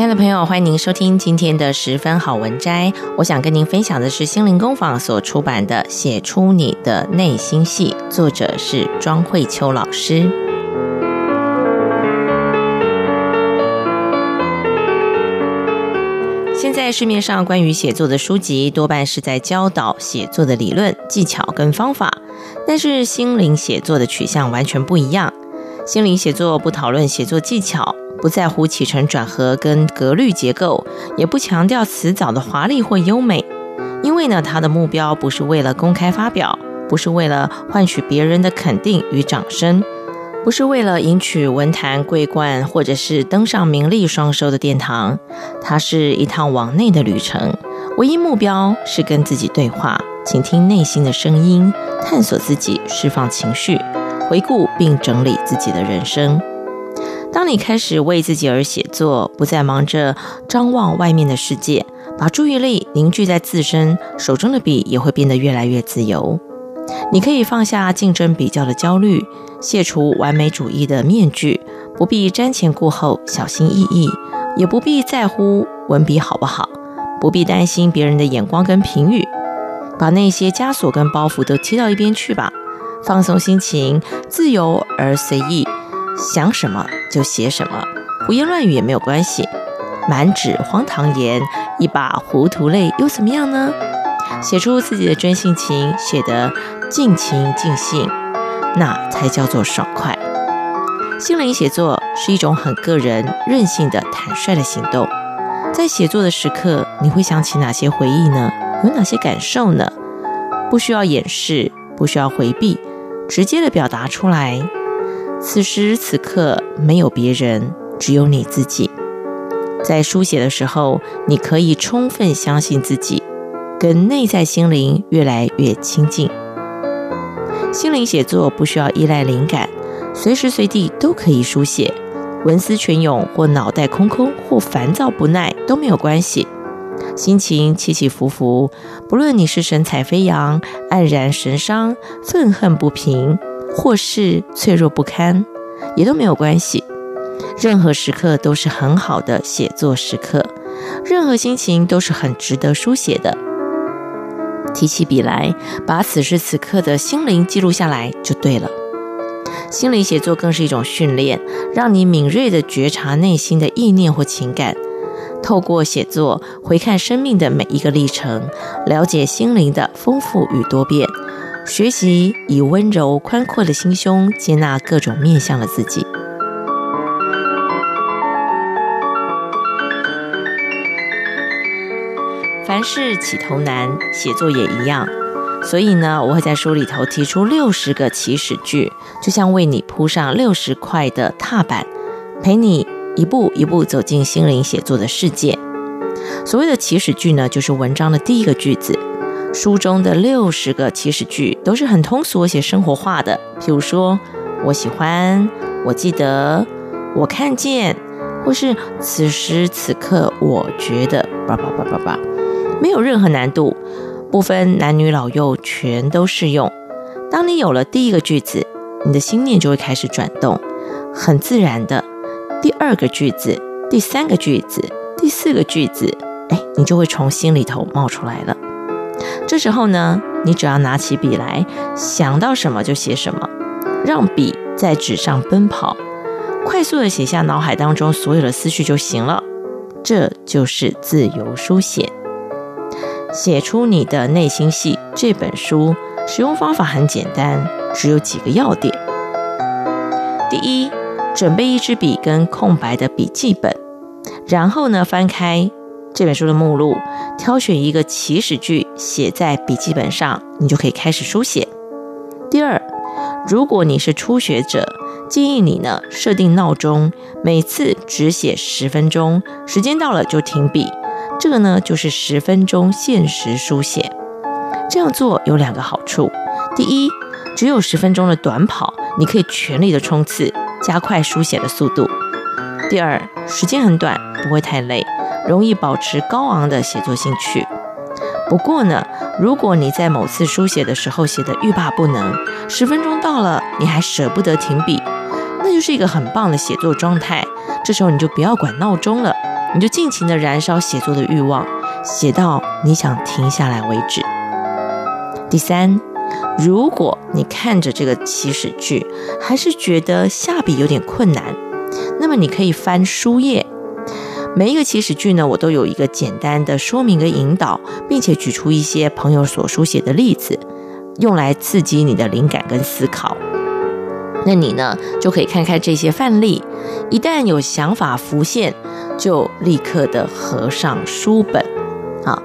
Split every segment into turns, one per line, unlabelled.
亲爱的朋友，欢迎您收听今天的十分好文摘。我想跟您分享的是心灵工坊所出版的《写出你的内心戏》，作者是庄慧秋老师。现在市面上关于写作的书籍，多半是在教导写作的理论、技巧跟方法，但是心灵写作的取向完全不一样。心灵写作不讨论写作技巧。不在乎起承转合跟格律结构，也不强调词藻的华丽或优美，因为呢，他的目标不是为了公开发表，不是为了换取别人的肯定与掌声，不是为了迎娶文坛桂冠，或者是登上名利双收的殿堂。它是一趟往内的旅程，唯一目标是跟自己对话，倾听内心的声音，探索自己，释放情绪，回顾并整理自己的人生。当你开始为自己而写作，不再忙着张望外面的世界，把注意力凝聚在自身，手中的笔也会变得越来越自由。你可以放下竞争比较的焦虑，卸除完美主义的面具，不必瞻前顾后、小心翼翼，也不必在乎文笔好不好，不必担心别人的眼光跟评语，把那些枷锁跟包袱都踢到一边去吧，放松心情，自由而随意。想什么就写什么，胡言乱语也没有关系。满纸荒唐言，一把糊涂泪又怎么样呢？写出自己的真性情，写得尽情尽兴，那才叫做爽快。心灵写作是一种很个人、任性的、坦率的行动。在写作的时刻，你会想起哪些回忆呢？有哪些感受呢？不需要掩饰，不需要回避，直接的表达出来。此时此刻没有别人，只有你自己。在书写的时候，你可以充分相信自己，跟内在心灵越来越亲近。心灵写作不需要依赖灵感，随时随地都可以书写，文思泉涌或脑袋空空或烦躁不耐都没有关系。心情起起伏伏，不论你是神采飞扬、黯然神伤、愤恨不平。或是脆弱不堪，也都没有关系。任何时刻都是很好的写作时刻，任何心情都是很值得书写的。提起笔来，把此时此刻的心灵记录下来就对了。心灵写作更是一种训练，让你敏锐地觉察内心的意念或情感，透过写作回看生命的每一个历程，了解心灵的丰富与多变。学习以温柔宽阔的心胸接纳各种面向的自己。凡事起头难，写作也一样。所以呢，我会在书里头提出六十个起始句，就像为你铺上六十块的踏板，陪你一步一步走进心灵写作的世界。所谓的起始句呢，就是文章的第一个句子。书中的六十个起始句都是很通俗且生活化的，譬如说“我喜欢”“我记得”“我看见”或是“此时此刻我觉得”，叭叭叭叭叭，没有任何难度，不分男女老幼，全都适用。当你有了第一个句子，你的心念就会开始转动，很自然的，第二个句子、第三个句子、第四个句子，哎，你就会从心里头冒出来了。这时候呢，你只要拿起笔来，想到什么就写什么，让笔在纸上奔跑，快速的写下脑海当中所有的思绪就行了。这就是自由书写。写出你的内心戏。这本书使用方法很简单，只有几个要点。第一，准备一支笔跟空白的笔记本，然后呢，翻开这本书的目录，挑选一个起始句写在笔记本上，你就可以开始书写。第二，如果你是初学者，建议你呢设定闹钟，每次只写十分钟，时间到了就停笔。这个呢就是十分钟限时书写。这样做有两个好处：第一，只有十分钟的短跑，你可以全力的冲刺，加快书写的速度；第二，时间很短，不会太累，容易保持高昂的写作兴趣。不过呢，如果你在某次书写的时候写得欲罢不能，十分钟到了你还舍不得停笔，那就是一个很棒的写作状态。这时候你就不要管闹钟了，你就尽情的燃烧写作的欲望，写到你想停下来为止。第三，如果你看着这个起始句还是觉得下笔有点困难，那么你可以翻书页。每一个起始句呢，我都有一个简单的说明跟引导，并且举出一些朋友所书写的例子，用来刺激你的灵感跟思考。那你呢，就可以看看这些范例，一旦有想法浮现，就立刻的合上书本。啊，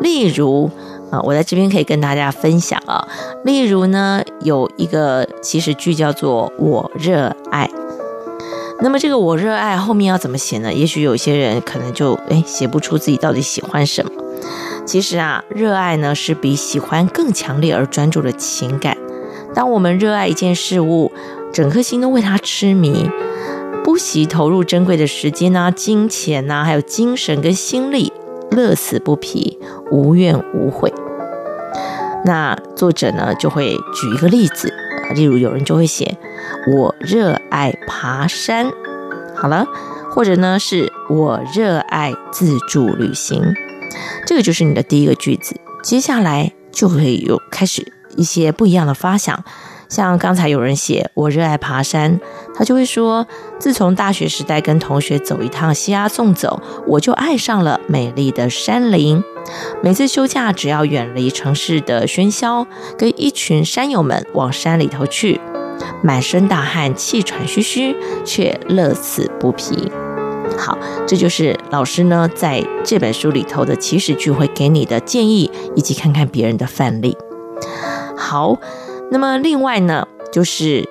例如啊，我在这边可以跟大家分享啊，例如呢，有一个起始句叫做“我热爱”。那么这个我热爱后面要怎么写呢？也许有些人可能就诶写不出自己到底喜欢什么。其实啊，热爱呢是比喜欢更强烈而专注的情感。当我们热爱一件事物，整颗心都为它痴迷，不惜投入珍贵的时间啊、金钱呐，还有精神跟心力，乐此不疲，无怨无悔。那作者呢就会举一个例子，例如有人就会写。我热爱爬山，好了，或者呢是我热爱自助旅行，这个就是你的第一个句子。接下来就可以有开始一些不一样的发想，像刚才有人写我热爱爬山，他就会说，自从大学时代跟同学走一趟西阿纵走，我就爱上了美丽的山林。每次休假，只要远离城市的喧嚣，跟一群山友们往山里头去。满身大汗，气喘吁吁，却乐此不疲。好，这就是老师呢在这本书里头的起始句会给你的建议，以及看看别人的范例。好，那么另外呢，就是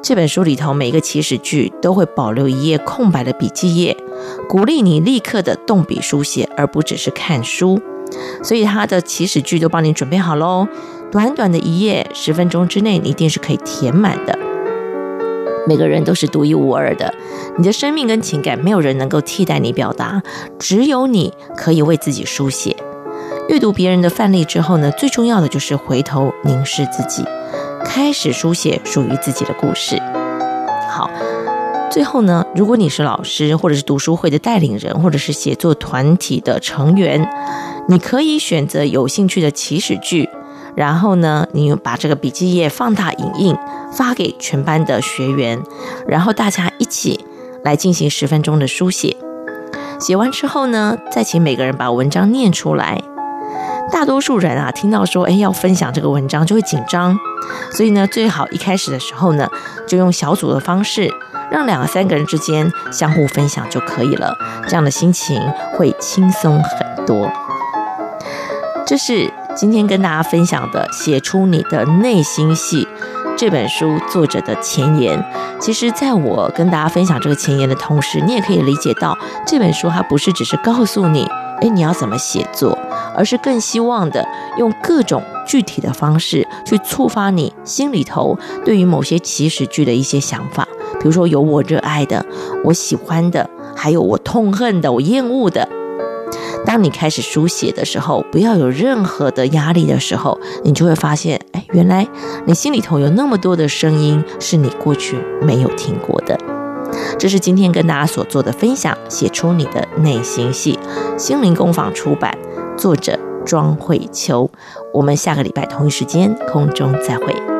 这本书里头每个起始句都会保留一页空白的笔记页，鼓励你立刻的动笔书写，而不只是看书。所以它的起始句都帮你准备好喽。短短的一页，十分钟之内，你一定是可以填满的。每个人都是独一无二的，你的生命跟情感没有人能够替代你表达，只有你可以为自己书写。阅读别人的范例之后呢，最重要的就是回头凝视自己，开始书写属于自己的故事。好，最后呢，如果你是老师，或者是读书会的带领人，或者是写作团体的成员，你可以选择有兴趣的起始句。然后呢，你把这个笔记页放大影印，发给全班的学员，然后大家一起来进行十分钟的书写。写完之后呢，再请每个人把文章念出来。大多数人啊，听到说，哎，要分享这个文章就会紧张，所以呢，最好一开始的时候呢，就用小组的方式，让两三个人之间相互分享就可以了，这样的心情会轻松很多。这是。今天跟大家分享的《写出你的内心戏》这本书作者的前言，其实在我跟大家分享这个前言的同时，你也可以理解到这本书它不是只是告诉你，哎，你要怎么写作，而是更希望的用各种具体的方式去触发你心里头对于某些起始句的一些想法，比如说有我热爱的、我喜欢的，还有我痛恨的、我厌恶的。当你开始书写的时候，不要有任何的压力的时候，你就会发现，哎，原来你心里头有那么多的声音是你过去没有听过的。这是今天跟大家所做的分享，写出你的内心戏，心灵工坊出版，作者庄慧秋。我们下个礼拜同一时间空中再会。